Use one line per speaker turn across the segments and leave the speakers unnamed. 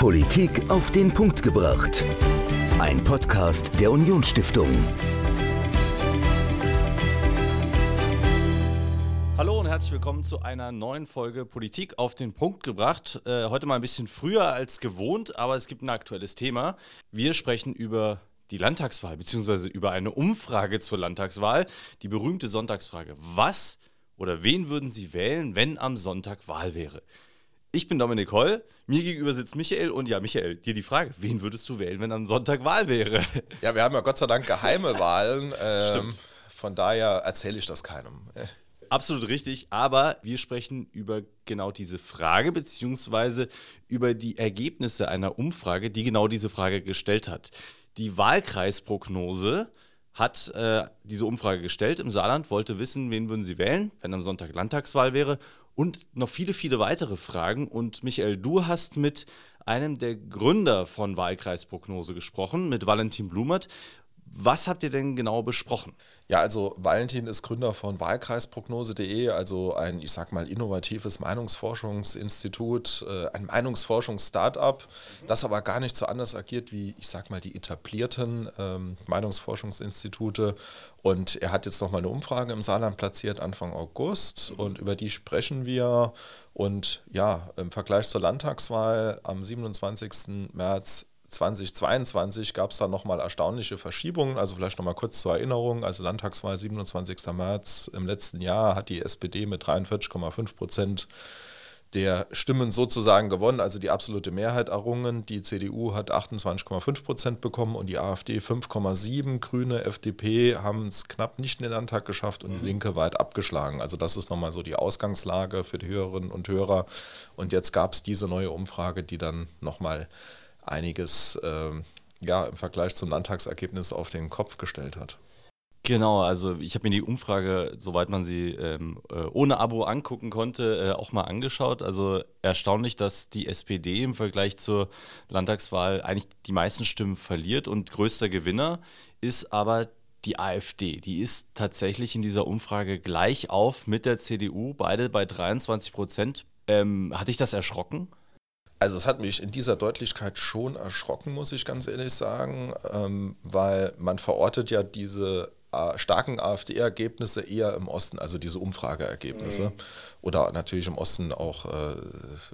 Politik auf den Punkt gebracht. Ein Podcast der Unionsstiftung.
Hallo und herzlich willkommen zu einer neuen Folge Politik auf den Punkt gebracht. Äh, heute mal ein bisschen früher als gewohnt, aber es gibt ein aktuelles Thema. Wir sprechen über die Landtagswahl, beziehungsweise über eine Umfrage zur Landtagswahl, die berühmte Sonntagsfrage. Was oder wen würden Sie wählen, wenn am Sonntag Wahl wäre? Ich bin Dominik Holl, mir gegenüber sitzt Michael und ja, Michael, dir die Frage, wen würdest du wählen, wenn am Sonntag Wahl wäre?
Ja, wir haben ja Gott sei Dank geheime Wahlen. Ähm,
Stimmt.
Von daher erzähle ich das keinem.
Absolut richtig, aber wir sprechen über genau diese Frage, beziehungsweise über die Ergebnisse einer Umfrage, die genau diese Frage gestellt hat. Die Wahlkreisprognose hat äh, diese Umfrage gestellt im Saarland, wollte wissen, wen würden sie wählen, wenn am Sonntag Landtagswahl wäre und noch viele, viele weitere Fragen. Und Michael, du hast mit einem der Gründer von Wahlkreisprognose gesprochen, mit Valentin Blumert. Was habt ihr denn genau besprochen?
Ja, also Valentin ist Gründer von Wahlkreisprognose.de, also ein, ich sag mal, innovatives Meinungsforschungsinstitut, äh, ein Meinungsforschungs-Startup, das aber gar nicht so anders agiert wie, ich sag mal, die etablierten ähm, Meinungsforschungsinstitute. Und er hat jetzt nochmal eine Umfrage im Saarland platziert, Anfang August, und über die sprechen wir. Und ja, im Vergleich zur Landtagswahl am 27. März 2022 gab es da nochmal erstaunliche Verschiebungen. Also vielleicht nochmal kurz zur Erinnerung. Also Landtagswahl 27. März im letzten Jahr hat die SPD mit 43,5 Prozent der Stimmen sozusagen gewonnen, also die absolute Mehrheit errungen. Die CDU hat 28,5 Prozent bekommen und die AfD 5,7. Grüne, FDP haben es knapp nicht in den Landtag geschafft und die Linke weit abgeschlagen. Also das ist nochmal so die Ausgangslage für die Hörerinnen und Hörer. Und jetzt gab es diese neue Umfrage, die dann nochmal einiges ähm, ja, im Vergleich zum Landtagsergebnis auf den Kopf gestellt hat.
Genau, also ich habe mir die Umfrage, soweit man sie ähm, äh, ohne Abo angucken konnte, äh, auch mal angeschaut. Also erstaunlich, dass die SPD im Vergleich zur Landtagswahl eigentlich die meisten Stimmen verliert und größter Gewinner ist aber die AfD. Die ist tatsächlich in dieser Umfrage gleich auf mit der CDU, beide bei 23 Prozent. Ähm, hat dich das erschrocken?
Also es hat mich in dieser Deutlichkeit schon erschrocken, muss ich ganz ehrlich sagen, ähm, weil man verortet ja diese äh, starken AfD-Ergebnisse eher im Osten, also diese Umfrageergebnisse. Mhm. Oder natürlich im Osten auch, äh,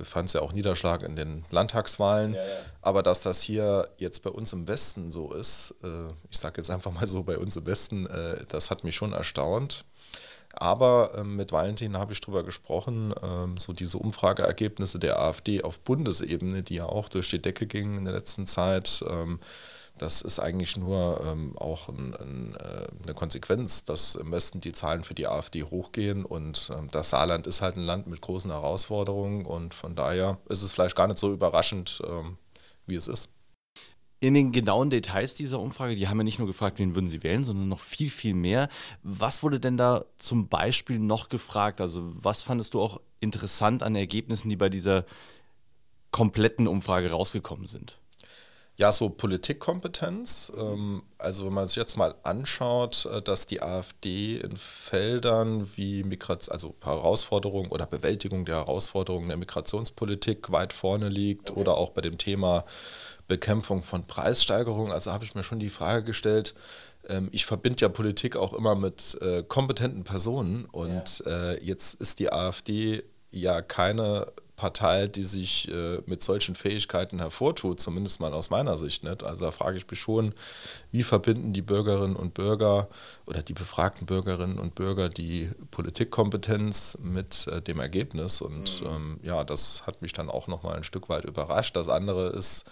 fand es ja auch Niederschlag in den Landtagswahlen. Ja, ja. Aber dass das hier jetzt bei uns im Westen so ist, äh, ich sage jetzt einfach mal so bei uns im Westen, äh, das hat mich schon erstaunt. Aber ähm, mit Valentin habe ich darüber gesprochen, ähm, so diese Umfrageergebnisse der AfD auf Bundesebene, die ja auch durch die Decke gingen in der letzten Zeit. Ähm, das ist eigentlich nur ähm, auch ein, ein, äh, eine Konsequenz, dass im Westen die Zahlen für die AfD hochgehen und ähm, das Saarland ist halt ein Land mit großen Herausforderungen und von daher ist es vielleicht gar nicht so überraschend, ähm, wie es ist.
In den genauen Details dieser Umfrage, die haben ja nicht nur gefragt, wen würden sie wählen, sondern noch viel, viel mehr. Was wurde denn da zum Beispiel noch gefragt? Also was fandest du auch interessant an Ergebnissen, die bei dieser kompletten Umfrage rausgekommen sind?
Ja, so Politikkompetenz. Ähm, also wenn man sich jetzt mal anschaut, äh, dass die AfD in Feldern wie Migration, also Herausforderungen oder Bewältigung der Herausforderungen der Migrationspolitik weit vorne liegt okay. oder auch bei dem Thema Bekämpfung von Preissteigerungen. Also habe ich mir schon die Frage gestellt, ähm, ich verbinde ja Politik auch immer mit äh, kompetenten Personen und ja. äh, jetzt ist die AfD ja keine Partei, die sich äh, mit solchen Fähigkeiten hervortut, zumindest mal aus meiner Sicht nicht. Also da frage ich mich schon, wie verbinden die Bürgerinnen und Bürger oder die befragten Bürgerinnen und Bürger die Politikkompetenz mit äh, dem Ergebnis? Und mhm. ähm, ja, das hat mich dann auch nochmal ein Stück weit überrascht. Das andere ist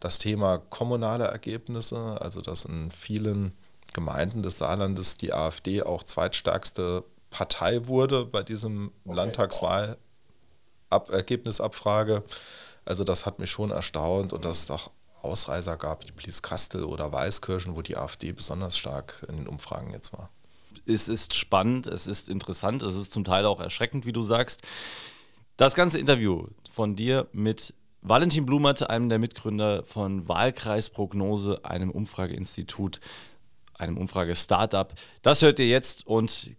das Thema kommunale Ergebnisse, also dass in vielen Gemeinden des Saarlandes die AfD auch zweitstärkste Partei wurde bei diesem okay. Landtagswahl. Ab Ergebnisabfrage. Also das hat mich schon erstaunt und dass es auch Ausreißer gab, wie Blieskastel oder Weißkirchen, wo die AfD besonders stark in den Umfragen jetzt war.
Es ist spannend, es ist interessant, es ist zum Teil auch erschreckend, wie du sagst. Das ganze Interview von dir mit Valentin Blumert, einem der Mitgründer von Wahlkreisprognose, einem Umfrageinstitut, einem Umfrage-Startup, das hört ihr jetzt und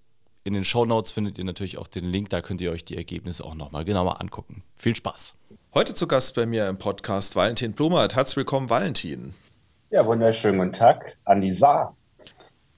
in den Show Notes findet ihr natürlich auch den Link, da könnt ihr euch die Ergebnisse auch nochmal genauer angucken. Viel Spaß!
Heute zu Gast bei mir im Podcast Valentin Blumert. Herzlich willkommen, Valentin.
Ja, wunderschönen guten Tag an die Saar.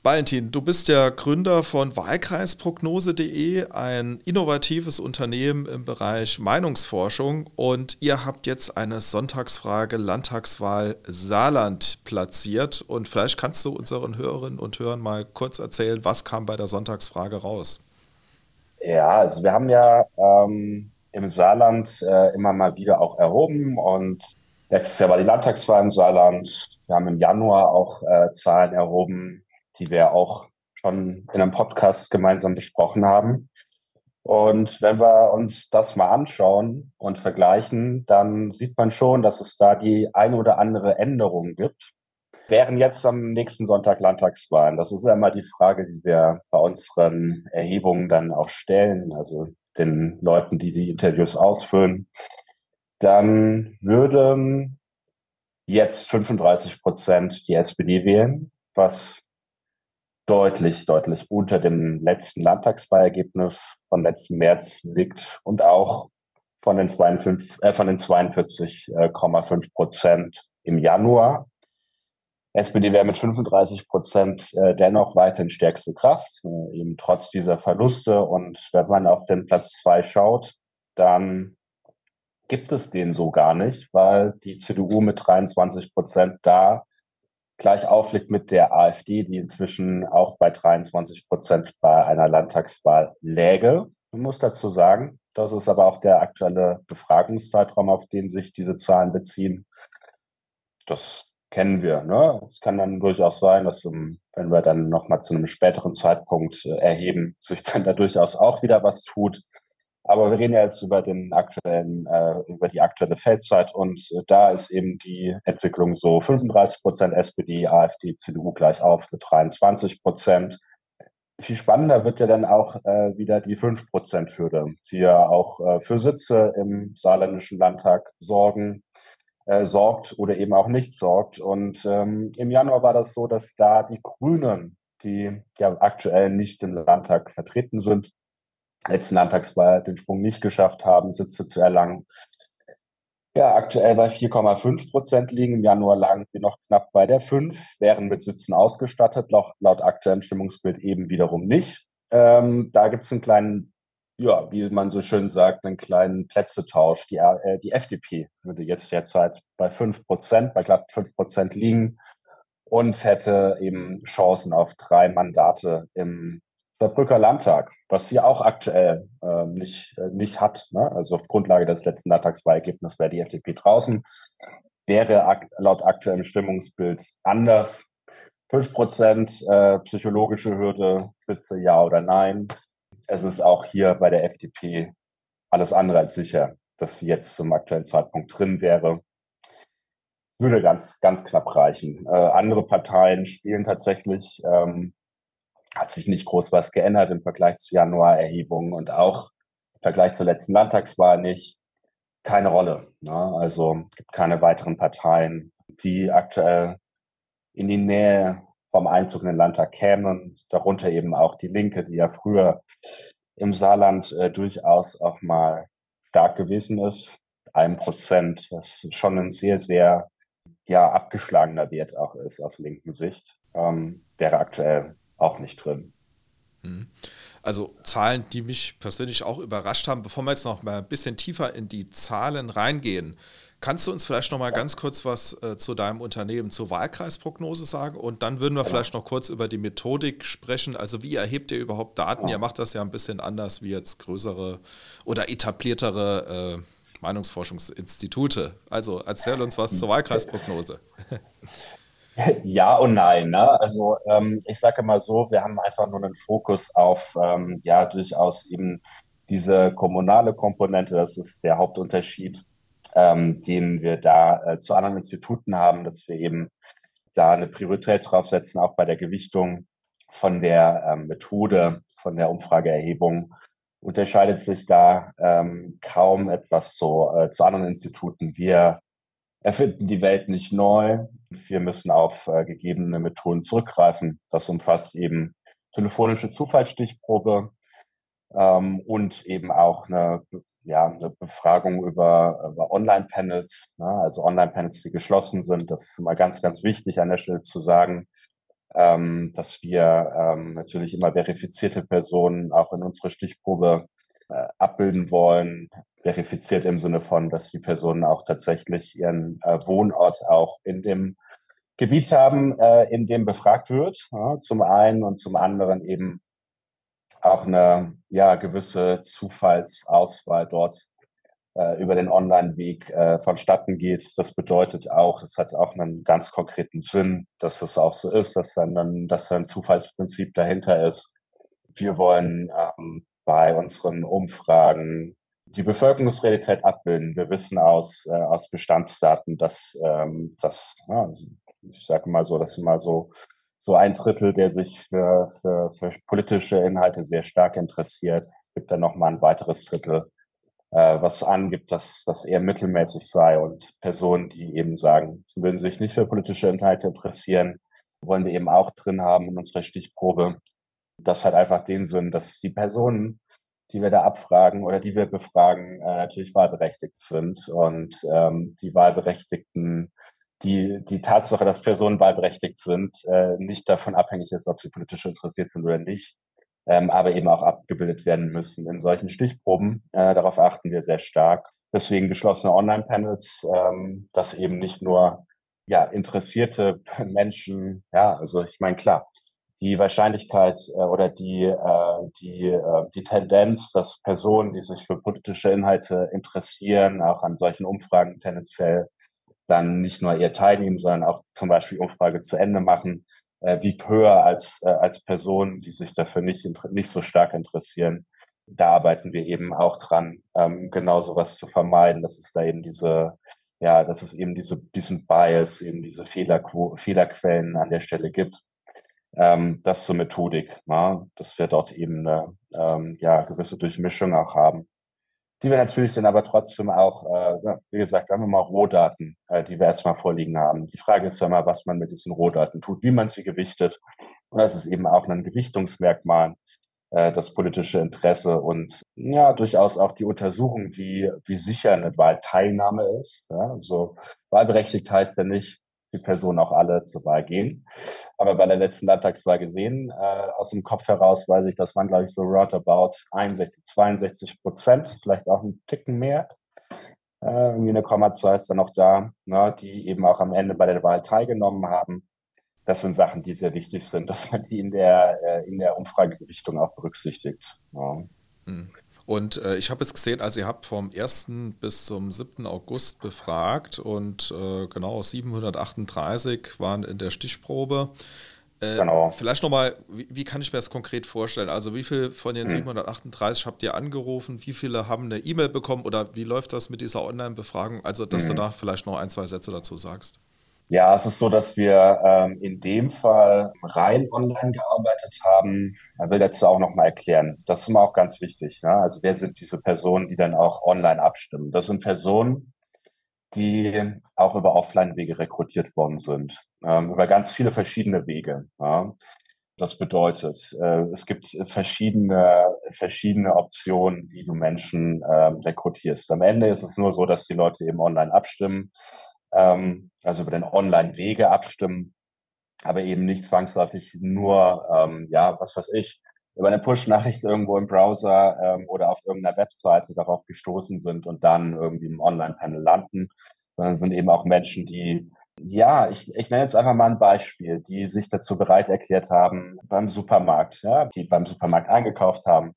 Valentin, du bist der Gründer von Wahlkreisprognose.de, ein innovatives Unternehmen im Bereich Meinungsforschung und ihr habt jetzt eine Sonntagsfrage Landtagswahl Saarland platziert und vielleicht kannst du unseren Hörerinnen und Hörern mal kurz erzählen, was kam bei der Sonntagsfrage raus?
Ja, also wir haben ja ähm, im Saarland äh, immer mal wieder auch erhoben und letztes Jahr war die Landtagswahl im Saarland. Wir haben im Januar auch äh, Zahlen erhoben die wir auch schon in einem Podcast gemeinsam besprochen haben. Und wenn wir uns das mal anschauen und vergleichen, dann sieht man schon, dass es da die ein oder andere Änderung gibt. Wären jetzt am nächsten Sonntag Landtagswahlen? Das ist ja immer die Frage, die wir bei unseren Erhebungen dann auch stellen, also den Leuten, die die Interviews ausfüllen. Dann würden jetzt 35 Prozent die SPD wählen, was deutlich, deutlich unter dem letzten Landtagswahlergebnis von letzten März liegt und auch von den, 52, äh, den 42,5 Prozent im Januar. SPD wäre mit 35 Prozent äh, dennoch weiterhin stärkste Kraft, äh, eben trotz dieser Verluste. Und wenn man auf den Platz zwei schaut, dann gibt es den so gar nicht, weil die CDU mit 23 Prozent da gleich aufliegt mit der AfD, die inzwischen auch bei 23 Prozent bei einer Landtagswahl läge. Man muss dazu sagen, das ist aber auch der aktuelle Befragungszeitraum, auf den sich diese Zahlen beziehen. Das kennen wir. Ne? Es kann dann durchaus sein, dass, wenn wir dann nochmal zu einem späteren Zeitpunkt äh, erheben, sich dann da durchaus auch wieder was tut. Aber wir reden ja jetzt über den aktuellen, äh, über die aktuelle Feldzeit und äh, da ist eben die Entwicklung so 35 Prozent SPD, AfD, CDU gleich auf mit 23 Prozent. Viel spannender wird ja dann auch äh, wieder die 5-Prozent-Hürde, die ja auch äh, für Sitze im saarländischen Landtag sorgen, äh, sorgt oder eben auch nicht sorgt. Und ähm, im Januar war das so, dass da die Grünen, die ja aktuell nicht im Landtag vertreten sind, letzten Landtagswahl den Sprung nicht geschafft haben, Sitze zu erlangen. Ja, aktuell bei 4,5 Prozent liegen. Im Januar lagen sie noch knapp bei der 5, wären mit Sitzen ausgestattet, laut, laut aktuellem Stimmungsbild eben wiederum nicht. Ähm, da gibt es einen kleinen, ja, wie man so schön sagt, einen kleinen Plätzetausch. Die, äh, die FDP würde jetzt derzeit bei 5 Prozent, bei glatt 5 Prozent liegen und hätte eben Chancen auf drei Mandate im Saarbrücker Landtag, was sie auch aktuell äh, nicht, äh, nicht hat. Ne? Also auf Grundlage des letzten Landtagswahlergebnisses wäre die FDP draußen. Wäre ak laut aktuellem Stimmungsbild anders. 5 Prozent äh, psychologische Hürde, Sitze ja oder nein. Es ist auch hier bei der FDP alles andere als sicher, dass sie jetzt zum aktuellen Zeitpunkt drin wäre. Würde ganz, ganz knapp reichen. Äh, andere Parteien spielen tatsächlich ähm, hat sich nicht groß was geändert im Vergleich zu Januarerhebungen und auch im Vergleich zur letzten Landtagswahl nicht. Keine Rolle. Ne? Also es gibt keine weiteren Parteien, die aktuell in die Nähe vom Einzug in den Landtag kämen. Darunter eben auch die Linke, die ja früher im Saarland äh, durchaus auch mal stark gewesen ist. Ein Prozent, das schon ein sehr, sehr ja, abgeschlagener Wert auch ist aus linken Sicht, ähm, wäre aktuell auch nicht drin.
Mhm. Also Zahlen, die mich persönlich auch überrascht haben. Bevor wir jetzt noch mal ein bisschen tiefer in die Zahlen reingehen, kannst du uns vielleicht noch mal ganz kurz was äh, zu deinem Unternehmen, zur Wahlkreisprognose sagen? Und dann würden wir genau. vielleicht noch kurz über die Methodik sprechen. Also wie erhebt ihr überhaupt Daten? Genau. Ihr macht das ja ein bisschen anders wie jetzt größere oder etabliertere äh, Meinungsforschungsinstitute. Also erzähl uns was zur Wahlkreisprognose.
Ja und nein. Ne? Also ähm, ich sage mal so, wir haben einfach nur einen Fokus auf ähm, ja durchaus eben diese kommunale Komponente. Das ist der Hauptunterschied, ähm, den wir da äh, zu anderen Instituten haben, dass wir eben da eine Priorität draufsetzen, auch bei der Gewichtung von der ähm, Methode, von der Umfrageerhebung unterscheidet sich da ähm, kaum etwas zu, äh, zu anderen Instituten. Wir erfinden die Welt nicht neu. Wir müssen auf äh, gegebene Methoden zurückgreifen. Das umfasst eben telefonische Zufallsstichprobe ähm, und eben auch eine ja, eine Befragung über, über Online-Panels, ne? also Online-Panels, die geschlossen sind. Das ist immer ganz, ganz wichtig an der Stelle zu sagen, ähm, dass wir ähm, natürlich immer verifizierte Personen auch in unsere Stichprobe äh, abbilden wollen. Verifiziert im Sinne von, dass die Personen auch tatsächlich ihren äh, Wohnort auch in dem Gebiet haben, äh, in dem befragt wird, ja, zum einen und zum anderen eben auch eine ja, gewisse Zufallsauswahl dort äh, über den Online-Weg äh, vonstatten geht. Das bedeutet auch, es hat auch einen ganz konkreten Sinn, dass das auch so ist, dass dann, dann dass ein Zufallsprinzip dahinter ist. Wir wollen ähm, bei unseren Umfragen die Bevölkerungsrealität abbilden. Wir wissen aus, äh, aus Bestandsdaten, dass, ähm, dass ja, also ich sage mal so, dass mal so so ein Drittel, der sich für, für, für politische Inhalte sehr stark interessiert. Es gibt dann noch mal ein weiteres Drittel, äh, was angibt, dass das eher mittelmäßig sei und Personen, die eben sagen, sie würden sich nicht für politische Inhalte interessieren, wollen wir eben auch drin haben in unserer Stichprobe. Das hat einfach den Sinn, dass die Personen, die wir da abfragen oder die wir befragen, äh, natürlich wahlberechtigt sind und ähm, die Wahlberechtigten die, die Tatsache, dass Personen wahlberechtigt sind, äh, nicht davon abhängig ist, ob sie politisch interessiert sind oder nicht, ähm, aber eben auch abgebildet werden müssen in solchen Stichproben. Äh, darauf achten wir sehr stark. Deswegen geschlossene Online-Panels, ähm, dass eben nicht nur ja, interessierte Menschen, ja, also ich meine, klar, die Wahrscheinlichkeit äh, oder die, äh, die, äh, die Tendenz, dass Personen, die sich für politische Inhalte interessieren, auch an solchen Umfragen tendenziell dann nicht nur ihr teilnehmen, sondern auch zum Beispiel Umfrage zu Ende machen, äh, wiegt höher als, äh, als Personen, die sich dafür nicht, nicht so stark interessieren. Da arbeiten wir eben auch dran, ähm, genau sowas zu vermeiden, dass es da eben diese, ja, dass es eben diese, diesen Bias, eben diese Fehlerqu Fehlerquellen an der Stelle gibt. Ähm, das zur Methodik, na, dass wir dort eben eine ähm, ja, gewisse Durchmischung auch haben die wir natürlich dann aber trotzdem auch, äh, wie gesagt, wir haben immer Rohdaten, äh, die wir erstmal vorliegen haben. Die Frage ist ja mal, was man mit diesen Rohdaten tut, wie man sie gewichtet. Und das ist eben auch ein Gewichtungsmerkmal, äh, das politische Interesse und ja, durchaus auch die Untersuchung, wie, wie sicher eine Wahlteilnahme ist. Ja, also wahlberechtigt heißt ja nicht, die Personen auch alle zur Wahl gehen. Aber bei der letzten Landtagswahl gesehen, äh, aus dem Kopf heraus weiß ich, dass man, glaube ich, so roundabout 61, 62 Prozent, vielleicht auch ein Ticken mehr, äh, irgendwie eine Kommazahl ist dann noch da, ne, die eben auch am Ende bei der Wahl teilgenommen haben. Das sind Sachen, die sehr wichtig sind, dass man die in der, äh, in der Umfragegewichtung auch berücksichtigt. Ja.
Hm. Und äh, ich habe es gesehen, also ihr habt vom 1. bis zum 7. August befragt und äh, genau 738 waren in der Stichprobe. Äh, genau. Vielleicht nochmal, wie, wie kann ich mir das konkret vorstellen? Also wie viele von den hm. 738 habt ihr angerufen? Wie viele haben eine E-Mail bekommen? Oder wie läuft das mit dieser Online-Befragung? Also, dass hm. du da vielleicht noch ein, zwei Sätze dazu sagst.
Ja, es ist so, dass wir ähm, in dem Fall rein online gearbeitet haben. Ich will dazu auch nochmal erklären. Das ist immer auch ganz wichtig. Ne? Also wer sind diese Personen, die dann auch online abstimmen? Das sind Personen, die auch über Offline-Wege rekrutiert worden sind, ähm, über ganz viele verschiedene Wege. Ja? Das bedeutet, äh, es gibt verschiedene, verschiedene Optionen, wie du Menschen äh, rekrutierst. Am Ende ist es nur so, dass die Leute eben online abstimmen ähm, also über den Online-Wege abstimmen, aber eben nicht zwangsläufig nur, ähm, ja, was weiß ich, über eine Push-Nachricht irgendwo im Browser ähm, oder auf irgendeiner Webseite darauf gestoßen sind und dann irgendwie im Online-Panel landen, sondern sind eben auch Menschen, die, ja, ich, ich nenne jetzt einfach mal ein Beispiel, die sich dazu bereit erklärt haben, beim Supermarkt, ja, die beim Supermarkt eingekauft haben,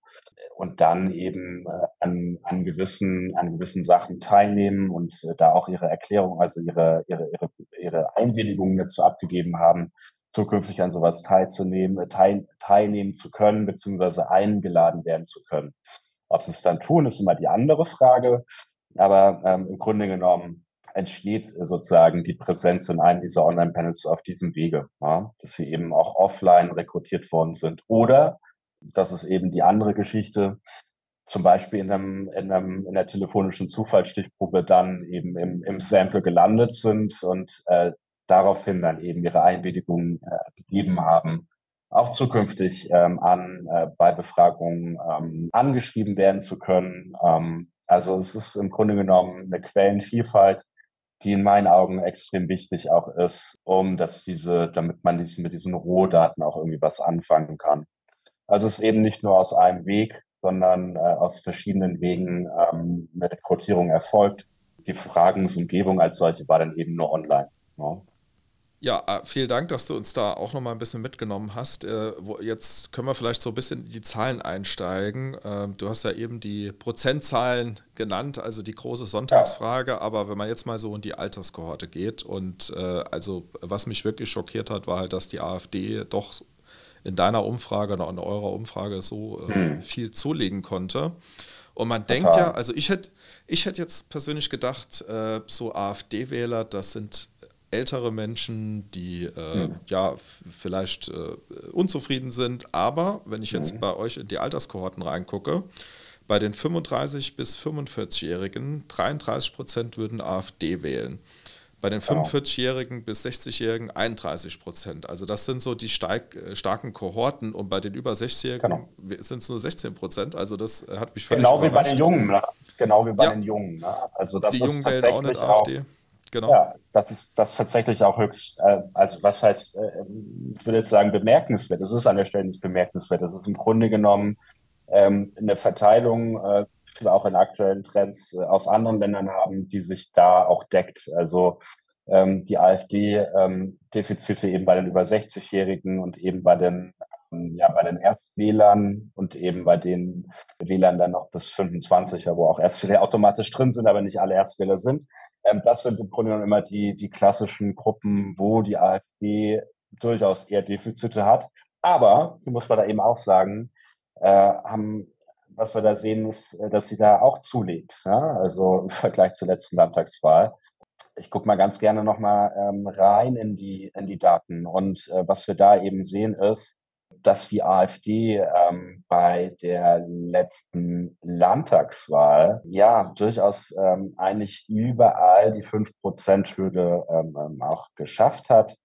und dann eben äh, an, an, gewissen, an gewissen Sachen teilnehmen und äh, da auch ihre Erklärung, also ihre, ihre, ihre, ihre Einwilligung dazu abgegeben haben, zukünftig an sowas teilzunehmen, äh, teil, teilnehmen zu können, beziehungsweise eingeladen werden zu können. Ob sie es dann tun, ist immer die andere Frage. Aber ähm, im Grunde genommen entsteht sozusagen die Präsenz in einem dieser Online-Panels auf diesem Wege, ja, dass sie eben auch offline rekrutiert worden sind oder das ist eben die andere Geschichte. Zum Beispiel in, einem, in, einem, in der telefonischen Zufallsstichprobe dann eben im, im Sample gelandet sind und äh, daraufhin dann eben ihre Einwilligung äh, gegeben haben, auch zukünftig ähm, an, äh, bei Befragungen ähm, angeschrieben werden zu können. Ähm, Also es ist im Grunde genommen eine Quellenvielfalt, die in meinen Augen extrem wichtig auch ist, um dass diese, damit man diesen, mit diesen Rohdaten auch irgendwie was anfangen kann. Also es ist eben nicht nur aus einem Weg, sondern äh, aus verschiedenen Wegen ähm, eine Rekrutierung erfolgt. Die Fragensumgebung als solche war dann eben nur online. Ja.
Ja, äh, vielen Dank, dass du uns da auch noch mal ein bisschen mitgenommen hast. Äh, jetzt können wir vielleicht so ein bisschen in die Zahlen einsteigen. Ähm, du hast ja eben die Prozentzahlen genannt, also die große Sonntagsfrage. Ja. Aber wenn man jetzt mal so in die Alterskohorte geht und äh, also was mich wirklich schockiert hat, war halt, dass die AfD doch in deiner Umfrage oder in eurer Umfrage so hm. viel zulegen konnte. Und man denkt ja, also ich hätte ich hätt jetzt persönlich gedacht, so AfD-Wähler, das sind ältere Menschen, die äh, mhm. ja vielleicht äh, unzufrieden sind. Aber wenn ich jetzt mhm. bei euch in die Alterskohorten reingucke, bei den 35 bis 45-Jährigen 33 Prozent würden AfD wählen. Bei den 45-Jährigen bis 60-Jährigen 31 Prozent. Also das sind so die steig, äh, starken Kohorten und bei den über 60-Jährigen genau. sind es nur 16 Prozent. Also das hat mich völlig
Genau überrascht. wie bei den Jungen. Ne? Genau wie bei ja. den Jungen. Ne? Also das
die Jungen wählen auch nicht AfD. Auch,
Genau. Ja, das ist das tatsächlich auch höchst, äh, also was heißt, äh, ich würde jetzt sagen, bemerkenswert. Das ist an der Stelle nicht bemerkenswert. Das ist im Grunde genommen ähm, eine Verteilung, äh, die wir auch in aktuellen Trends äh, aus anderen Ländern haben, die sich da auch deckt. Also ähm, die AfD ähm, eben bei den über 60-Jährigen und eben bei den ja, bei den Erstwählern und eben bei den Wählern dann noch bis 25er, wo auch Erstwähler automatisch drin sind, aber nicht alle Erstwähler sind. Ähm, das sind im Grunde genommen immer die, die klassischen Gruppen, wo die AfD durchaus eher Defizite hat. Aber, muss man da eben auch sagen, äh, haben, was wir da sehen, ist, äh, dass sie da auch zulegt. Ja? Also im Vergleich zur letzten Landtagswahl. Ich gucke mal ganz gerne nochmal ähm, rein in die, in die Daten. Und äh, was wir da eben sehen, ist, dass die AfD ähm, bei der letzten Landtagswahl ja durchaus ähm, eigentlich überall die 5%-Hürde ähm, ähm, auch geschafft hat.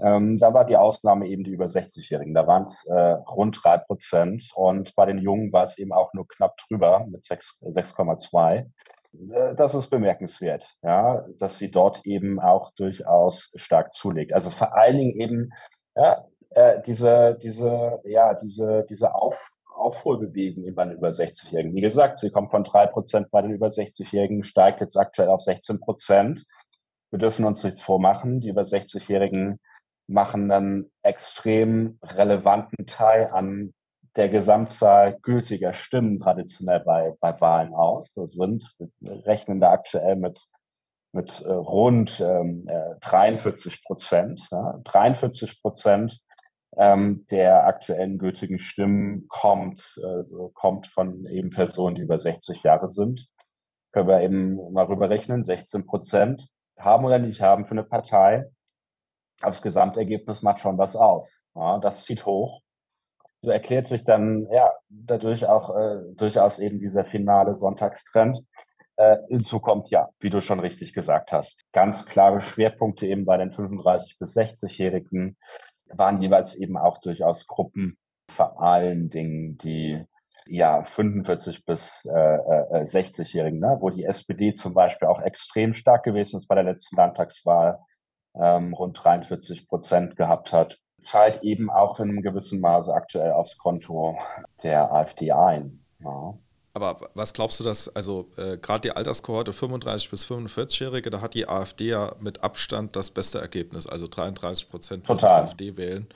Ähm, da war die Ausnahme eben die über 60-Jährigen. Da waren es äh, rund drei Prozent und bei den Jungen war es eben auch nur knapp drüber mit 6,2. Äh, das ist bemerkenswert, ja, dass sie dort eben auch durchaus stark zulegt. Also vor allen Dingen eben äh, diese, diese, ja, diese, diese Auf, Aufholbewegung bei den über 60-Jährigen. Wie gesagt, sie kommt von drei Prozent bei den über 60-Jährigen, steigt jetzt aktuell auf 16 Prozent. Wir dürfen uns nichts vormachen. Die über 60-Jährigen machen einen extrem relevanten Teil an der Gesamtzahl gültiger Stimmen traditionell bei, bei Wahlen aus. Das sind, wir rechnen da aktuell mit mit äh, rund ähm, äh, 43 Prozent. Ja, 43 Prozent ähm, der aktuellen gültigen Stimmen kommt, also kommt von eben Personen, die über 60 Jahre sind. Können wir eben mal rüber rechnen, 16 Prozent haben oder nicht haben für eine Partei. Aber das Gesamtergebnis macht schon was aus. Ja, das zieht hoch. So erklärt sich dann ja dadurch auch äh, durchaus eben dieser finale Sonntagstrend. Äh, hinzu kommt ja, wie du schon richtig gesagt hast, ganz klare Schwerpunkte eben bei den 35 bis 60-Jährigen waren jeweils eben auch durchaus Gruppen, vor allen Dingen die ja 45 bis äh, äh, 60-Jährigen, ne? wo die SPD zum Beispiel auch extrem stark gewesen ist bei der letzten Landtagswahl, ähm, rund 43 Prozent gehabt hat, zahlt eben auch in einem gewissen Maße aktuell aufs Konto der AfD ein. Ja.
Aber was glaubst du, dass, also äh, gerade die Alterskohorte 35 bis 45-Jährige, da hat die AfD ja mit Abstand das beste Ergebnis, also 33 Prozent AfD wählen.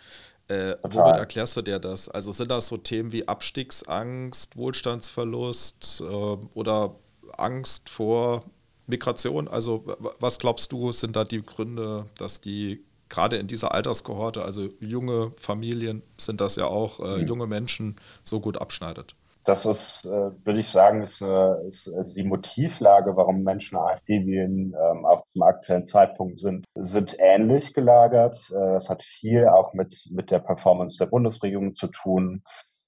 Äh, womit erklärst du dir das? Also sind das so Themen wie Abstiegsangst, Wohlstandsverlust äh, oder Angst vor Migration? Also was glaubst du, sind da die Gründe, dass die gerade in dieser Alterskohorte, also junge Familien sind das ja auch, mhm. junge Menschen, so gut abschneidet?
Das ist, äh, würde ich sagen, ist, äh, ist, ist, die Motivlage, warum Menschen AfD wählen, ähm, auch zum aktuellen Zeitpunkt sind, sind ähnlich gelagert. Äh, das hat viel auch mit, mit der Performance der Bundesregierung zu tun,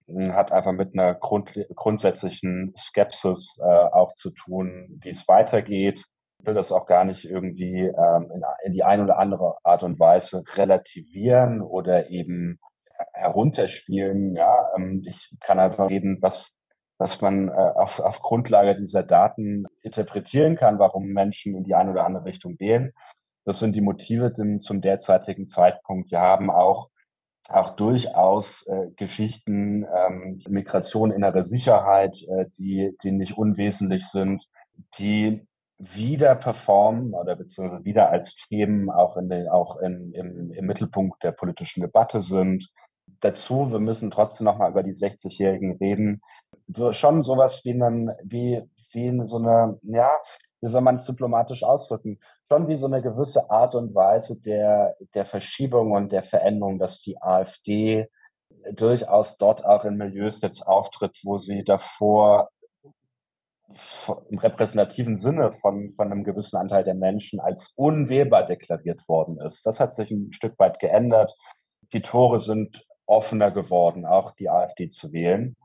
hat einfach mit einer Grund, grundsätzlichen Skepsis äh, auch zu tun, wie es weitergeht. Ich will das auch gar nicht irgendwie ähm, in, in die eine oder andere Art und Weise relativieren oder eben herunterspielen. Ja, ähm, ich kann einfach reden, was, was man äh, auf, auf Grundlage dieser Daten interpretieren kann, warum Menschen in die eine oder andere Richtung wählen. Das sind die Motive zum, zum derzeitigen Zeitpunkt. Wir haben auch auch durchaus äh, Geschichten, ähm, Migration, innere Sicherheit, äh, die, die nicht unwesentlich sind, die wieder performen oder beziehungsweise wieder als Themen auch, in den, auch in, im, im Mittelpunkt der politischen Debatte sind. Dazu, wir müssen trotzdem nochmal über die 60-Jährigen reden. So, schon sowas wie, einen, wie, wie so eine, ja, wie soll man es diplomatisch ausdrücken, schon wie so eine gewisse Art und Weise der, der Verschiebung und der Veränderung, dass die AfD durchaus dort auch in Milieus jetzt auftritt, wo sie davor im repräsentativen Sinne von, von einem gewissen Anteil der Menschen als unwählbar deklariert worden ist. Das hat sich ein Stück weit geändert. Die Tore sind offener geworden, auch die AfD zu wählen.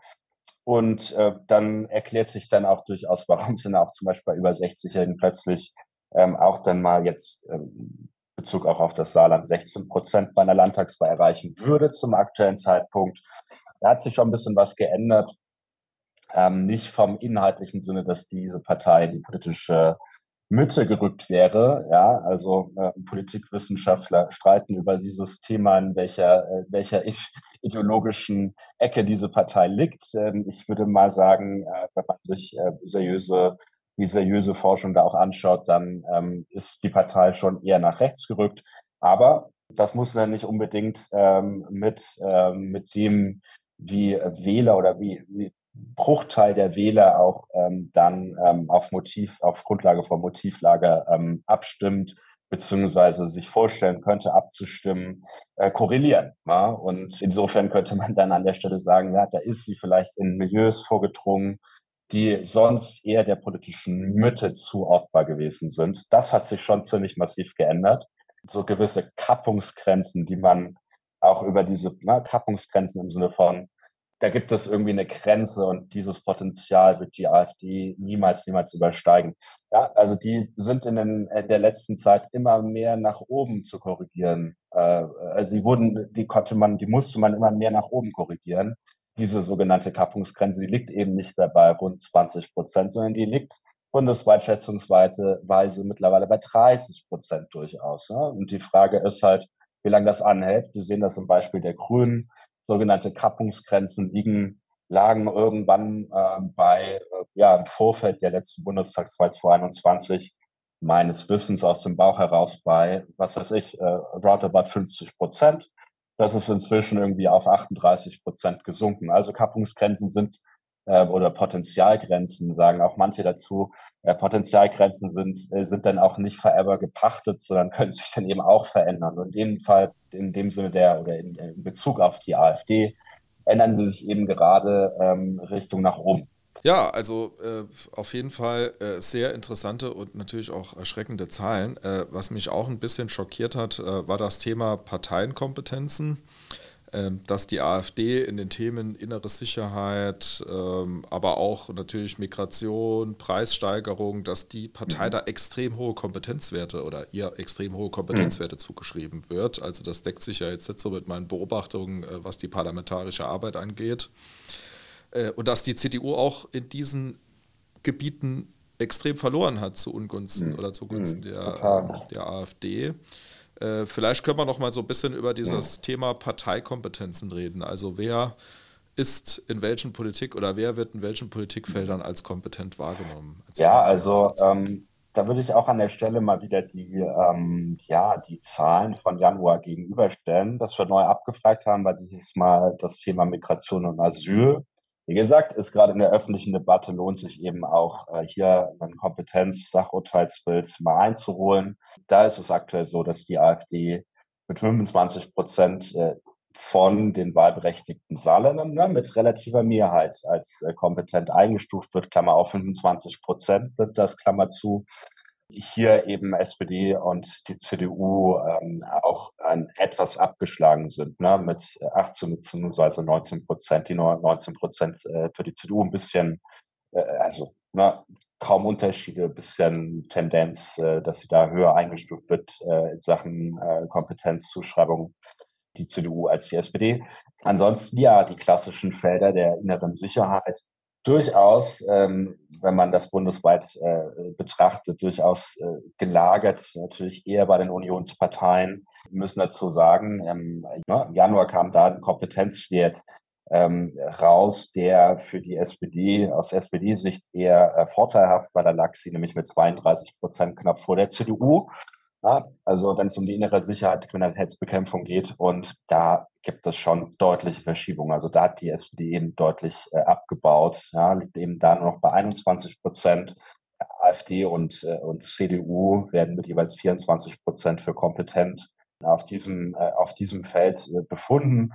Und äh, dann erklärt sich dann auch durchaus, warum sind auch zum Beispiel bei über 60-Jährigen plötzlich ähm, auch dann mal jetzt ähm, Bezug auch auf das Saarland 16 Prozent bei einer Landtagswahl erreichen würde zum aktuellen Zeitpunkt. Da hat sich schon ein bisschen was geändert. Ähm, nicht vom inhaltlichen Sinne, dass diese Partei die politische Mitte gerückt wäre. Ja, also äh, Politikwissenschaftler streiten über dieses Thema, in welcher, äh, welcher ideologischen Ecke diese Partei liegt. Ähm, ich würde mal sagen, äh, wenn man sich äh, seriöse, die seriöse Forschung da auch anschaut, dann ähm, ist die Partei schon eher nach rechts gerückt. Aber das muss dann nicht unbedingt ähm, mit, ähm, mit dem, wie Wähler oder wie, wie Bruchteil der Wähler auch ähm, dann ähm, auf Motiv, auf Grundlage von Motivlage ähm, abstimmt, beziehungsweise sich vorstellen könnte, abzustimmen, äh, korrelieren. Ja? Und insofern könnte man dann an der Stelle sagen, ja, da ist sie vielleicht in Milieus vorgedrungen, die sonst eher der politischen Mitte zuordbar gewesen sind. Das hat sich schon ziemlich massiv geändert. So gewisse Kappungsgrenzen, die man auch über diese na, Kappungsgrenzen im Sinne von da gibt es irgendwie eine Grenze und dieses Potenzial wird die AfD niemals, niemals übersteigen. Ja, also die sind in, den, in der letzten Zeit immer mehr nach oben zu korrigieren. Äh, also sie wurden, die konnte man, die musste man immer mehr nach oben korrigieren. Diese sogenannte Kappungsgrenze, die liegt eben nicht mehr bei rund 20 Prozent, sondern die liegt bundesweit schätzungsweise mittlerweile bei 30 Prozent durchaus. Ne? Und die Frage ist halt, wie lange das anhält. Wir sehen das im Beispiel der Grünen sogenannte Kappungsgrenzen liegen, lagen irgendwann äh, bei, äh, ja, im Vorfeld der letzten Bundestagswahl 2021 meines Wissens aus dem Bauch heraus bei, was weiß ich, äh, roundabout 50 Prozent. Das ist inzwischen irgendwie auf 38 Prozent gesunken. Also Kappungsgrenzen sind äh, oder Potenzialgrenzen, sagen auch manche dazu. Äh, Potenzialgrenzen sind, äh, sind dann auch nicht forever gepachtet, sondern können sich dann eben auch verändern. Und in dem Fall, in dem Sinne der oder in, in Bezug auf die AfD, ändern sie sich eben gerade ähm, Richtung nach oben.
Ja, also äh, auf jeden Fall äh, sehr interessante und natürlich auch erschreckende Zahlen. Äh, was mich auch ein bisschen schockiert hat, war das Thema Parteienkompetenzen. Ähm, dass die AfD in den Themen innere Sicherheit, ähm, aber auch natürlich Migration, Preissteigerung, dass die Partei mhm. da extrem hohe Kompetenzwerte oder ihr extrem hohe Kompetenzwerte mhm. zugeschrieben wird. Also das deckt sich ja jetzt nicht so mit meinen Beobachtungen, äh, was die parlamentarische Arbeit angeht. Äh, und dass die CDU auch in diesen Gebieten extrem verloren hat zu Ungunsten mhm. oder zugunsten mhm. der, der AfD. Äh, vielleicht können wir noch mal so ein bisschen über dieses ja. Thema Parteikompetenzen reden. Also wer ist in welchen Politik oder wer wird in welchen Politikfeldern als kompetent wahrgenommen?
Erzähl ja, also ähm, da würde ich auch an der Stelle mal wieder die, ähm, ja, die Zahlen von Januar gegenüberstellen. Was wir neu abgefragt haben, war dieses Mal das Thema Migration und Asyl. Wie gesagt, ist gerade in der öffentlichen Debatte lohnt sich eben auch äh, hier ein Kompetenz-Sachurteilsbild mal einzuholen. Da ist es aktuell so, dass die AfD mit 25 Prozent äh, von den wahlberechtigten Saarländern ne, mit relativer Mehrheit als äh, kompetent eingestuft wird. Klammer auf 25 Prozent sind das, Klammer zu hier eben SPD und die CDU ähm, auch ein, etwas abgeschlagen sind, ne, mit 18 bzw. 19 Prozent, die 19 Prozent äh, für die CDU ein bisschen, äh, also ne, kaum Unterschiede, bisschen Tendenz, äh, dass sie da höher eingestuft wird äh, in Sachen äh, Kompetenzzuschreibung, die CDU als die SPD. Ansonsten ja, die klassischen Felder der inneren Sicherheit, durchaus, ähm, wenn man das bundesweit äh, betrachtet, durchaus äh, gelagert, natürlich eher bei den Unionsparteien. Wir müssen dazu sagen, ähm, im Januar kam da ein Kompetenzwert ähm, raus, der für die SPD aus SPD-Sicht eher äh, vorteilhaft war. Da lag sie nämlich mit 32 Prozent knapp vor der CDU. Ja, also wenn es um die innere Sicherheit, Kriminalitätsbekämpfung geht und da gibt es schon deutliche Verschiebungen. Also da hat die SPD eben deutlich äh, abgebaut, ja, liegt eben da nur noch bei 21 Prozent. AfD und, äh, und CDU werden mit jeweils 24 Prozent für kompetent auf diesem, äh, auf diesem Feld äh, befunden.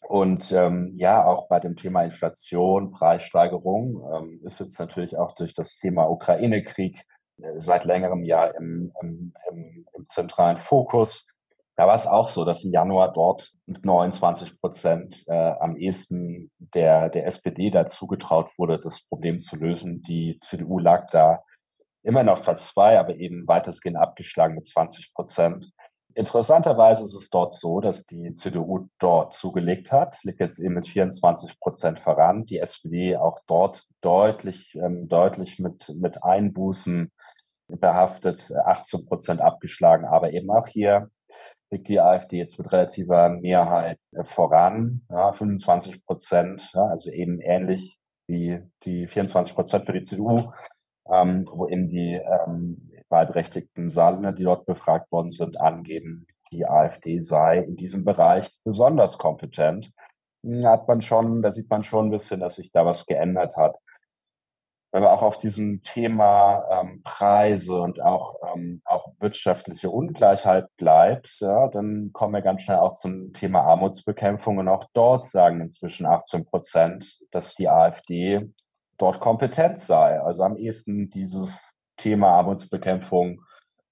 Und ähm, ja, auch bei dem Thema Inflation, Preissteigerung ähm, ist jetzt natürlich auch durch das Thema Ukraine-Krieg äh, seit längerem Jahr im, im, im, im zentralen Fokus. Da war es auch so, dass im Januar dort mit 29 Prozent äh, am ehesten der, der SPD dazu getraut wurde, das Problem zu lösen. Die CDU lag da immer noch Platz zwei, aber eben weitestgehend abgeschlagen mit 20 Prozent. Interessanterweise ist es dort so, dass die CDU dort zugelegt hat, liegt jetzt eben mit 24 Prozent voran. Die SPD auch dort deutlich, ähm, deutlich mit, mit Einbußen behaftet, 18 Prozent abgeschlagen. Aber eben auch hier liegt die AfD jetzt mit relativer Mehrheit voran, ja, 25 Prozent, ja, also eben ähnlich wie die 24 Prozent für die CDU, ähm, wo eben die ähm, wahlberechtigten Saarländer, die dort befragt worden sind, angeben, die AfD sei in diesem Bereich besonders kompetent. Da hat man schon, da sieht man schon ein bisschen, dass sich da was geändert hat. Wenn man auch auf diesem Thema ähm, Preise und auch, ähm, auch wirtschaftliche Ungleichheit bleibt, ja, dann kommen wir ganz schnell auch zum Thema Armutsbekämpfung. Und auch dort sagen inzwischen 18 Prozent, dass die AfD dort kompetent sei. Also am ehesten dieses Thema Armutsbekämpfung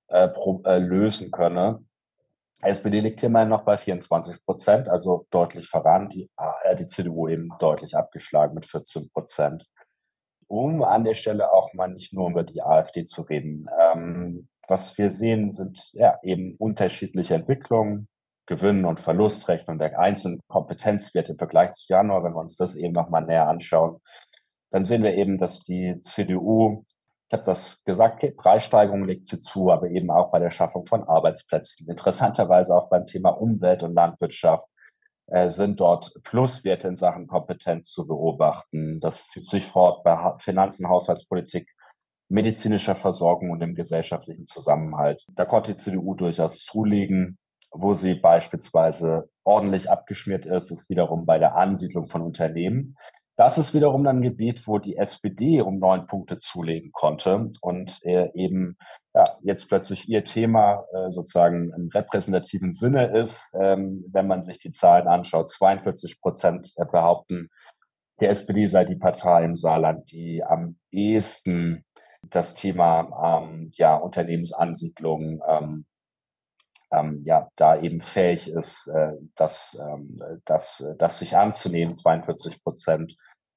äh, pro, äh, lösen könne. SPD liegt hier mal noch bei 24 Prozent, also deutlich voran. Die, äh, die CDU eben deutlich abgeschlagen mit 14 Prozent. Um an der Stelle auch mal nicht nur über die AfD zu reden. Ähm, was wir sehen, sind ja eben unterschiedliche Entwicklungen, Gewinn- und Verlustrechnung der einzelnen Kompetenzwerte im Vergleich zu Januar. Wenn wir uns das eben nochmal näher anschauen, dann sehen wir eben, dass die CDU ich habe das gesagt, Preissteigerung legt sie zu, aber eben auch bei der Schaffung von Arbeitsplätzen. Interessanterweise auch beim Thema Umwelt und Landwirtschaft äh, sind dort Pluswerte in Sachen Kompetenz zu beobachten. Das zieht sich fort bei Finanzen, Haushaltspolitik, medizinischer Versorgung und im gesellschaftlichen Zusammenhalt. Da konnte die CDU durchaus zulegen. Wo sie beispielsweise ordentlich abgeschmiert ist, ist wiederum bei der Ansiedlung von Unternehmen. Das ist wiederum ein Gebiet, wo die SPD um neun Punkte zulegen konnte und äh, eben ja, jetzt plötzlich ihr Thema äh, sozusagen im repräsentativen Sinne ist. Ähm, wenn man sich die Zahlen anschaut, 42 Prozent behaupten, die SPD sei die Partei im Saarland, die am ehesten das Thema ähm, ja, Unternehmensansiedlung ähm, ähm, ja, da eben fähig ist, äh, das, ähm, das, das sich anzunehmen, 42 Prozent,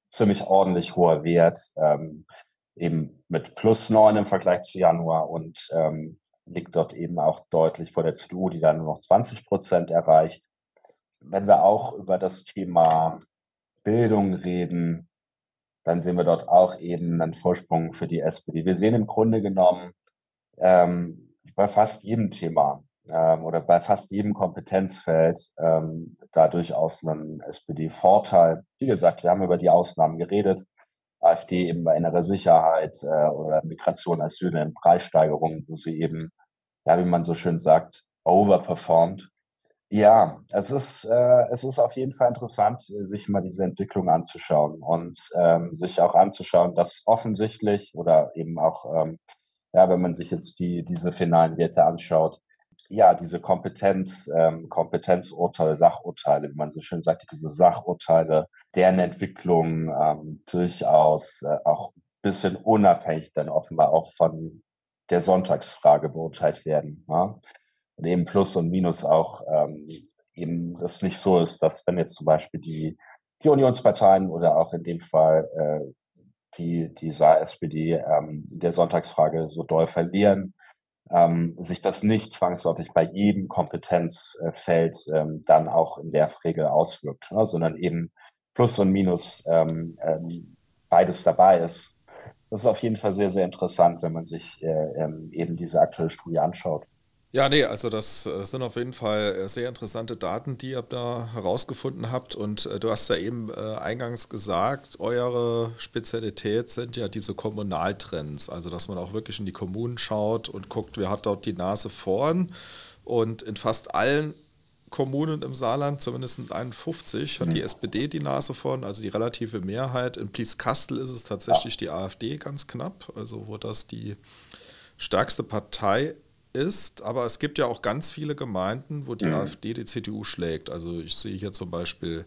ziemlich ordentlich hoher Wert, ähm, eben mit plus neun im Vergleich zu Januar und ähm, liegt dort eben auch deutlich vor der CDU, die dann nur noch 20 Prozent erreicht. Wenn wir auch über das Thema Bildung reden, dann sehen wir dort auch eben einen Vorsprung für die SPD. Wir sehen im Grunde genommen ähm, bei fast jedem Thema, ähm, oder bei fast jedem Kompetenzfeld ähm, da durchaus einen SPD-Vorteil. Wie gesagt, wir haben über die Ausnahmen geredet. AfD eben bei innerer Sicherheit äh, oder Migration, Asyl in Preissteigerungen, wo sie eben, ja, wie man so schön sagt, overperformed. Ja, es ist, äh, es ist auf jeden Fall interessant, sich mal diese Entwicklung anzuschauen und ähm, sich auch anzuschauen, dass offensichtlich oder eben auch, ähm, ja, wenn man sich jetzt die, diese finalen Werte anschaut, ja, diese Kompetenz, ähm, Kompetenzurteile, Sachurteile, wie man so schön sagt, diese Sachurteile, deren Entwicklung ähm, durchaus äh, auch ein bisschen unabhängig dann offenbar auch von der Sonntagsfrage beurteilt werden. Ja? Und eben Plus und Minus auch ähm, eben das nicht so ist, dass wenn jetzt zum Beispiel die, die Unionsparteien oder auch in dem Fall äh, die, die Saar-SPD ähm, in der Sonntagsfrage so doll verlieren, ähm, sich das nicht zwangsläufig bei jedem Kompetenzfeld ähm, dann auch in der Regel auswirkt, ne, sondern eben Plus und Minus ähm, ähm, beides dabei ist. Das ist auf jeden Fall sehr, sehr interessant, wenn man sich äh, ähm, eben diese aktuelle Studie anschaut.
Ja, nee, also das sind auf jeden Fall äh, sehr interessante Daten, die ihr da herausgefunden habt. Und äh, du hast ja eben äh, eingangs gesagt, eure Spezialität sind ja diese Kommunaltrends. Also, dass man auch wirklich in die Kommunen schaut und guckt, wer hat dort die Nase vorn. Und in fast allen Kommunen im Saarland, zumindest in 51, hat die mhm. SPD die Nase vorn, also die relative Mehrheit. In Blieskastel ist es tatsächlich die AfD ganz knapp, also wo das die stärkste Partei ist, aber es gibt ja auch ganz viele Gemeinden, wo die mhm. AfD die CDU schlägt. Also ich sehe hier zum Beispiel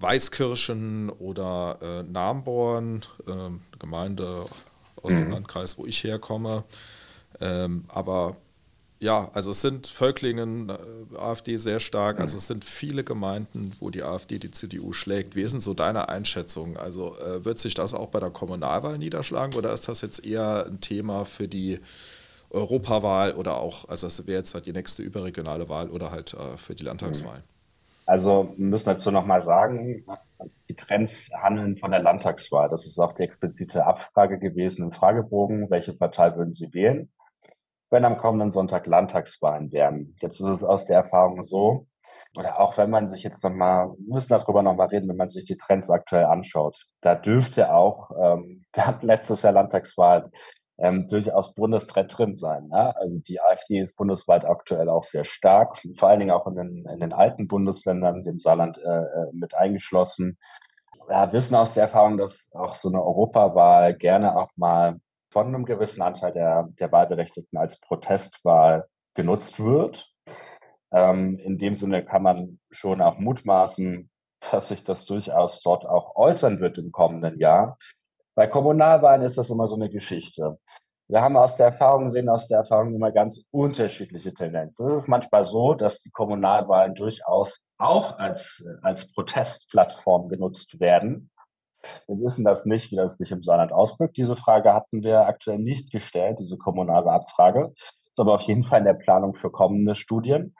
Weißkirchen oder äh, Namborn, äh, Gemeinde aus mhm. dem Landkreis, wo ich herkomme. Ähm, aber ja, also es sind Völklingen, äh, AfD sehr stark. Also es sind viele Gemeinden, wo die AfD die CDU schlägt. Wie ist denn so deine Einschätzung? Also äh, wird sich das auch bei der Kommunalwahl niederschlagen oder ist das jetzt eher ein Thema für die Europawahl oder auch, also das wäre jetzt halt die nächste überregionale Wahl oder halt äh, für die Landtagswahl.
Also wir müssen dazu nochmal sagen, die Trends handeln von der Landtagswahl. Das ist auch die explizite Abfrage gewesen im Fragebogen. Welche Partei würden Sie wählen, wenn am kommenden Sonntag Landtagswahlen wären? Jetzt ist es aus der Erfahrung so, oder auch wenn man sich jetzt nochmal, wir müssen darüber nochmal reden, wenn man sich die Trends aktuell anschaut, da dürfte auch, ähm, wir hatten letztes Jahr Landtagswahl, ähm, durchaus Bundestrend drin sein. Ne? Also die AfD ist bundesweit aktuell auch sehr stark, vor allen Dingen auch in den, in den alten Bundesländern, dem Saarland äh, äh, mit eingeschlossen. Wir wissen aus der Erfahrung, dass auch so eine Europawahl gerne auch mal von einem gewissen Anteil der, der Wahlberechtigten als Protestwahl genutzt wird. Ähm, in dem Sinne kann man schon auch mutmaßen, dass sich das durchaus dort auch äußern wird im kommenden Jahr. Bei Kommunalwahlen ist das immer so eine Geschichte. Wir haben aus der Erfahrung gesehen, aus der Erfahrung immer ganz unterschiedliche Tendenzen. Es ist manchmal so, dass die Kommunalwahlen durchaus auch als, als Protestplattform genutzt werden. Wir wissen das nicht, wie das sich im Saarland auswirkt. Diese Frage hatten wir aktuell nicht gestellt, diese kommunale Abfrage. Ist aber auf jeden Fall in der Planung für kommende Studien.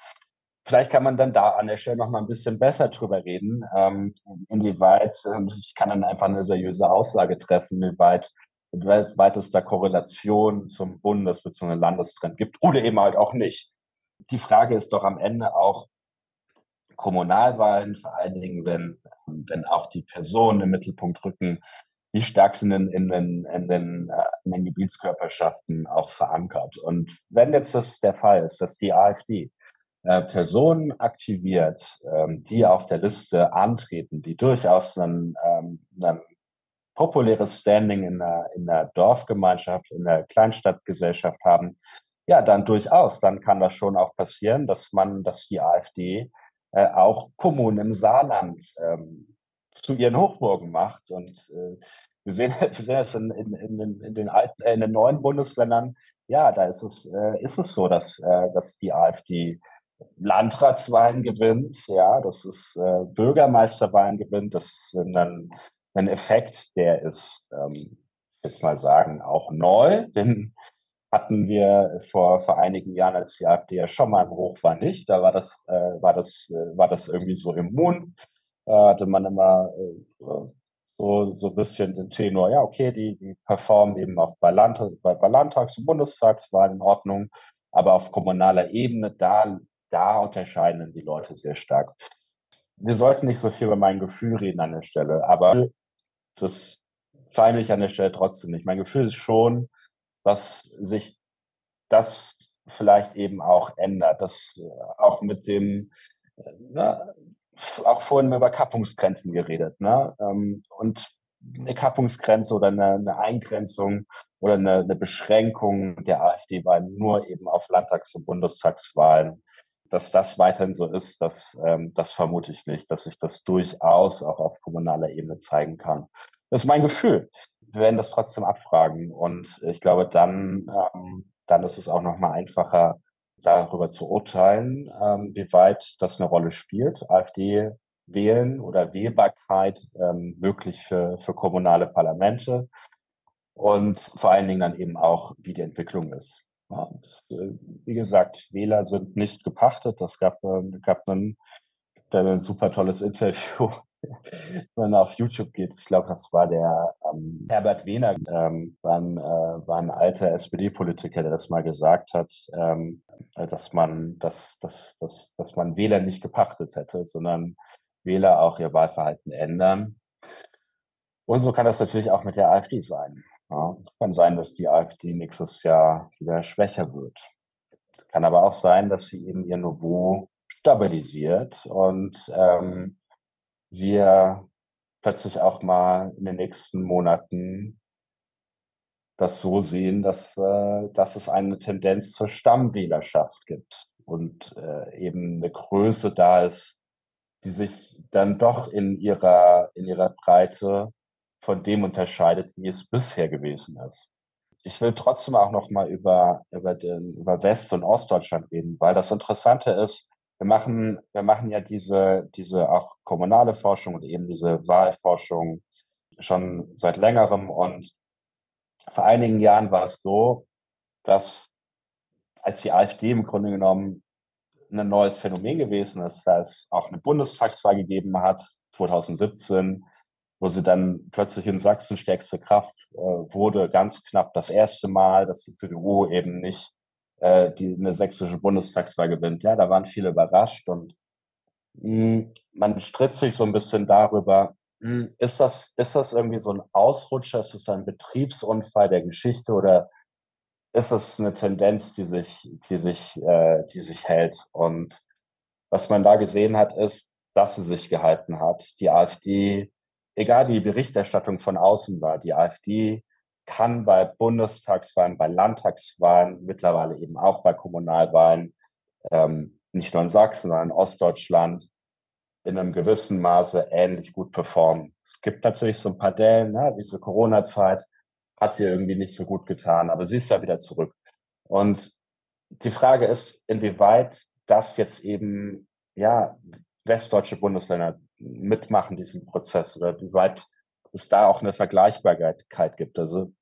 Vielleicht kann man dann da an der Stelle noch mal ein bisschen besser drüber reden, ähm, inwieweit, ich kann dann einfach eine seriöse Aussage treffen, inwieweit, inwieweit es da Korrelation zum Bundes- bzw. Landestrend gibt oder eben halt auch nicht. Die Frage ist doch am Ende auch Kommunalwahlen, vor allen Dingen, wenn, wenn auch die Personen im Mittelpunkt rücken, wie stark sind in, in, den, in, den, äh, in den Gebietskörperschaften auch verankert. Und wenn jetzt das der Fall ist, dass die AfD äh, Personen aktiviert, ähm, die auf der Liste antreten, die durchaus ein, ähm, populäres Standing in der, in der Dorfgemeinschaft, in der Kleinstadtgesellschaft haben, ja, dann durchaus, dann kann das schon auch passieren, dass man, dass die AfD äh, auch Kommunen im Saarland ähm, zu ihren Hochburgen macht. Und äh, wir sehen, wir es in, in, in, in, den alten, äh, in den neuen Bundesländern, ja, da ist es, äh, ist es so, dass, äh, dass die AfD Landratswahlen gewinnt, ja, das ist äh, Bürgermeisterwahlen gewinnt, das ist ein, ein Effekt, der ist, ähm, jetzt mal sagen, auch neu, den hatten wir vor, vor einigen Jahren, als die AfD ja schon mal im Hoch war, nicht. Da war das, äh, war das, äh, war das irgendwie so immun. Da hatte man immer äh, so, so ein bisschen den Tenor, ja, okay, die, die performen eben auch bei, Land, bei, bei Landtags- und Bundestagswahlen in Ordnung. Aber auf kommunaler Ebene, da da unterscheiden die Leute sehr stark. Wir sollten nicht so viel über mein Gefühl reden an der Stelle, aber das feine ich an der Stelle trotzdem nicht. Mein Gefühl ist schon, dass sich das vielleicht eben auch ändert, dass äh, auch mit dem, ne, auch vorhin über Kappungsgrenzen geredet, ne? Ähm, und eine Kappungsgrenze oder eine, eine Eingrenzung oder eine, eine Beschränkung der AfD-Wahlen nur eben auf Landtags- und Bundestagswahlen dass das weiterhin so ist, das, ähm, das vermute ich nicht, dass sich das durchaus auch auf kommunaler Ebene zeigen kann. Das ist mein Gefühl. Wir werden das trotzdem abfragen und ich glaube, dann, ähm, dann ist es auch noch mal einfacher, darüber zu urteilen, ähm, wie weit das eine Rolle spielt. AfD wählen oder Wählbarkeit ähm, möglich für, für kommunale Parlamente und vor allen Dingen dann eben auch, wie die Entwicklung ist. Ja, und, äh, wie gesagt, Wähler sind nicht gepachtet. Das gab, äh, gab ein, ein super tolles Interview wenn man auf YouTube geht, ich glaube, das war der ähm, Herbert Wehner, ähm, war, ein, äh, war ein alter SPD-Politiker, der das mal gesagt hat, ähm, dass man, dass, dass, dass, dass man Wähler nicht gepachtet hätte, sondern Wähler auch ihr Wahlverhalten ändern. Und so kann das natürlich auch mit der AfD sein. Ja, kann sein, dass die AfD nächstes Jahr wieder schwächer wird. Kann aber auch sein, dass sie eben ihr Niveau stabilisiert und ähm, wir plötzlich auch mal in den nächsten Monaten das so sehen, dass, äh, dass es eine Tendenz zur Stammwählerschaft gibt und äh, eben eine Größe da ist, die sich dann doch in ihrer, in ihrer Breite von dem unterscheidet, wie es bisher gewesen ist. Ich will trotzdem auch noch mal über, über, den, über West- und Ostdeutschland reden, weil das Interessante ist, wir machen, wir machen ja diese, diese auch kommunale Forschung und eben diese Wahlforschung schon seit längerem. Und vor einigen Jahren war es so, dass als die AfD im Grunde genommen ein neues Phänomen gewesen ist, da es auch eine Bundestagswahl gegeben hat, 2017, wo sie dann plötzlich in Sachsen stärkste Kraft äh, wurde, ganz knapp das erste Mal, dass die CDU eben nicht äh, die eine sächsische Bundestagswahl gewinnt. Ja, da waren viele überrascht und mh, hm, man stritt sich so ein bisschen darüber, mh, hm, ist das, ist das irgendwie so ein Ausrutscher, ist es ein Betriebsunfall der Geschichte oder ist es eine Tendenz, die sich, die sich, äh, die sich hält? Und was man da gesehen hat, ist, dass sie sich gehalten hat. Die AfD, egal wie die Berichterstattung von außen war, die AfD kann bei Bundestagswahlen, bei Landtagswahlen, mittlerweile eben auch bei Kommunalwahlen, ähm, nicht nur in Sachsen, sondern in Ostdeutschland, in einem gewissen Maße ähnlich gut performen. Es gibt natürlich so ein paar Dellen, ne? diese Corona-Zeit hat ihr irgendwie nicht so gut getan, aber sie ist ja wieder zurück. Und die Frage ist, inwieweit das jetzt eben, ja, westdeutsche Bundesländer mitmachen, diesen Prozess, oder wie weit es da auch eine Vergleichbarkeit gibt. Also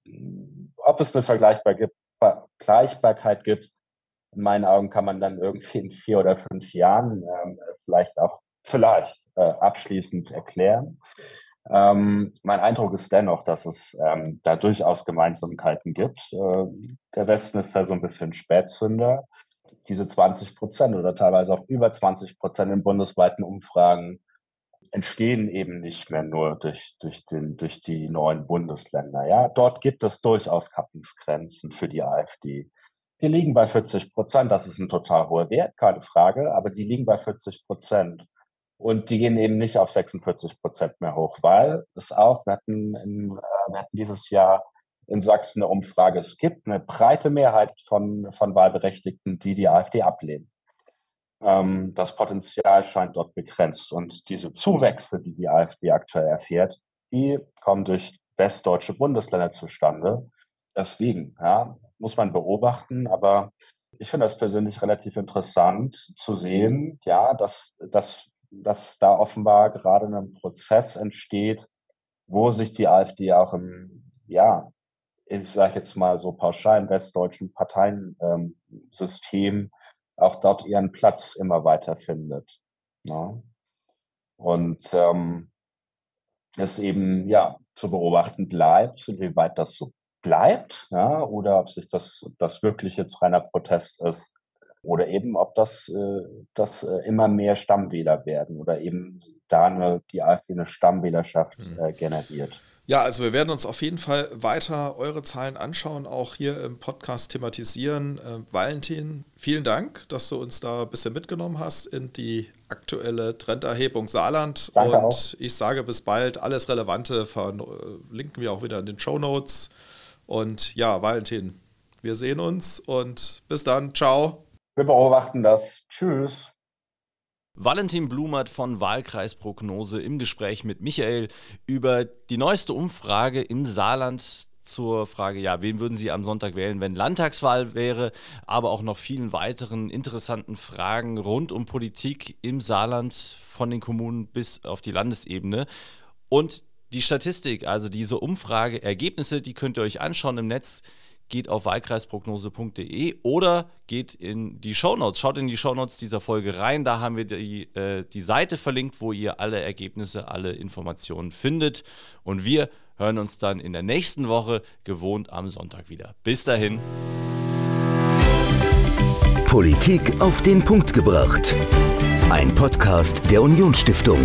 ob es eine Vergleichbarkeit gibt, in meinen Augen kann man dann irgendwie in vier oder fünf Jahren ähm, vielleicht auch vielleicht äh, abschließend erklären. Ähm, mein Eindruck ist dennoch, dass es ähm, da durchaus Gemeinsamkeiten gibt. Äh, der Westen ist da so ein bisschen Spätzünder. Diese 20 Prozent oder teilweise auch über 20 Prozent in bundesweiten Umfragen entstehen eben nicht mehr nur durch, durch, den, durch die neuen Bundesländer. Ja, dort gibt es durchaus Kappungsgrenzen für die AfD. Die liegen bei 40 Prozent. Das ist ein total hoher Wert, keine Frage, aber die liegen bei 40 Prozent. Und die gehen eben nicht auf 46 Prozent mehr hoch, weil es auch, wir hatten, in, äh, wir hatten dieses Jahr in Sachsen eine Umfrage, es gibt eine breite Mehrheit von, von Wahlberechtigten, die die AfD ablehnen. Ähm, das Potenzial scheint dort begrenzt. Und diese Zuwächse, die die AfD aktuell erfährt, die kommen durch westdeutsche Bundesländer zustande. Deswegen ja, muss man beobachten, aber ich finde das persönlich relativ interessant zu sehen, ja, dass, dass, dass da offenbar gerade ein Prozess entsteht, wo sich die AfD auch im, ja, ich sage jetzt mal so pauschal im westdeutschen Parteiensystem ähm, auch dort ihren Platz immer weiter findet. Ja. Ne? Und ähm, es eben ja zu beobachten bleibt, inwieweit das so bleibt, ja, oder ob sich das, das wirklich jetzt reiner Protest ist, oder eben ob das, äh, das äh, immer mehr Stammwähler werden oder eben da eine, die AfD eine Stammwählerschaft mhm. äh, generiert.
Ja, also wir werden uns auf jeden Fall weiter eure Zahlen anschauen, auch hier im Podcast thematisieren. Äh, Valentin, vielen Dank, dass du uns da ein bisschen mitgenommen hast in die aktuelle Trenderhebung Saarland.
Danke
Und
auch.
ich sage bis bald. Alles Relevante verlinken wir auch wieder in den Show Notes. Und ja, Valentin, wir sehen uns und bis dann. Ciao.
Wir beobachten das. Tschüss.
Valentin Blumert von Wahlkreisprognose im Gespräch mit Michael über die neueste Umfrage im Saarland zur Frage, ja, wen würden Sie am Sonntag wählen, wenn Landtagswahl wäre, aber auch noch vielen weiteren interessanten Fragen rund um Politik im Saarland von den Kommunen bis auf die Landesebene. Und die Statistik, also diese Umfrageergebnisse, die könnt ihr euch anschauen im Netz geht auf wahlkreisprognose.de oder geht in die Shownotes. Schaut in die Shownotes dieser Folge rein. Da haben wir die, äh, die Seite verlinkt, wo ihr alle Ergebnisse, alle Informationen findet. Und wir hören uns dann in der nächsten Woche gewohnt am Sonntag wieder. Bis dahin.
Politik auf den Punkt gebracht. Ein Podcast der Unionsstiftung.